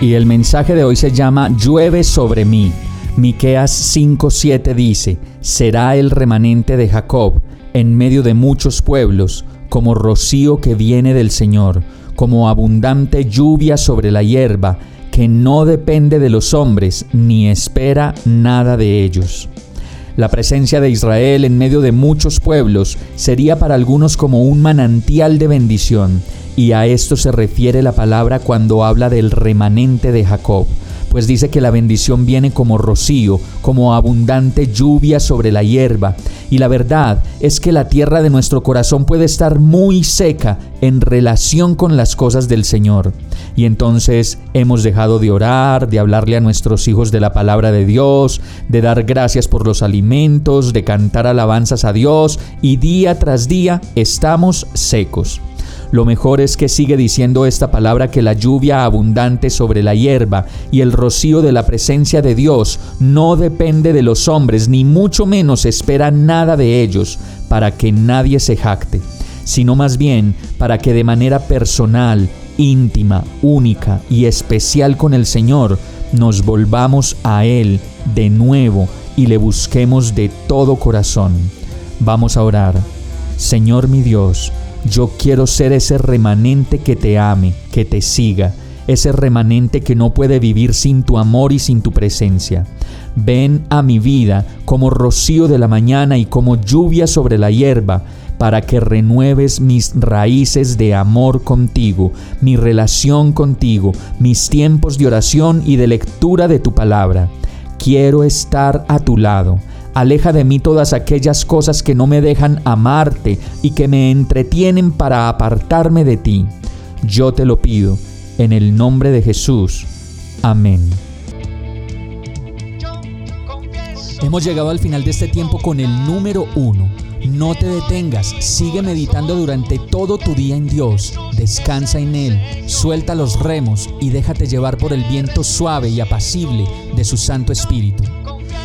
Y el mensaje de hoy se llama Llueve sobre mí. Miqueas 5:7 dice: Será el remanente de Jacob en medio de muchos pueblos, como rocío que viene del Señor, como abundante lluvia sobre la hierba, que no depende de los hombres, ni espera nada de ellos. La presencia de Israel en medio de muchos pueblos sería para algunos como un manantial de bendición, y a esto se refiere la palabra cuando habla del remanente de Jacob pues dice que la bendición viene como rocío, como abundante lluvia sobre la hierba. Y la verdad es que la tierra de nuestro corazón puede estar muy seca en relación con las cosas del Señor. Y entonces hemos dejado de orar, de hablarle a nuestros hijos de la palabra de Dios, de dar gracias por los alimentos, de cantar alabanzas a Dios, y día tras día estamos secos. Lo mejor es que sigue diciendo esta palabra que la lluvia abundante sobre la hierba y el rocío de la presencia de Dios no depende de los hombres, ni mucho menos espera nada de ellos, para que nadie se jacte, sino más bien para que de manera personal, íntima, única y especial con el Señor, nos volvamos a Él de nuevo y le busquemos de todo corazón. Vamos a orar. Señor mi Dios, yo quiero ser ese remanente que te ame, que te siga, ese remanente que no puede vivir sin tu amor y sin tu presencia. Ven a mi vida como rocío de la mañana y como lluvia sobre la hierba, para que renueves mis raíces de amor contigo, mi relación contigo, mis tiempos de oración y de lectura de tu palabra. Quiero estar a tu lado Aleja de mí todas aquellas cosas que no me dejan amarte y que me entretienen para apartarme de ti. Yo te lo pido, en el nombre de Jesús. Amén. Hemos llegado al final de este tiempo con el número uno. No te detengas, sigue meditando durante todo tu día en Dios, descansa en Él, suelta los remos y déjate llevar por el viento suave y apacible de su Santo Espíritu.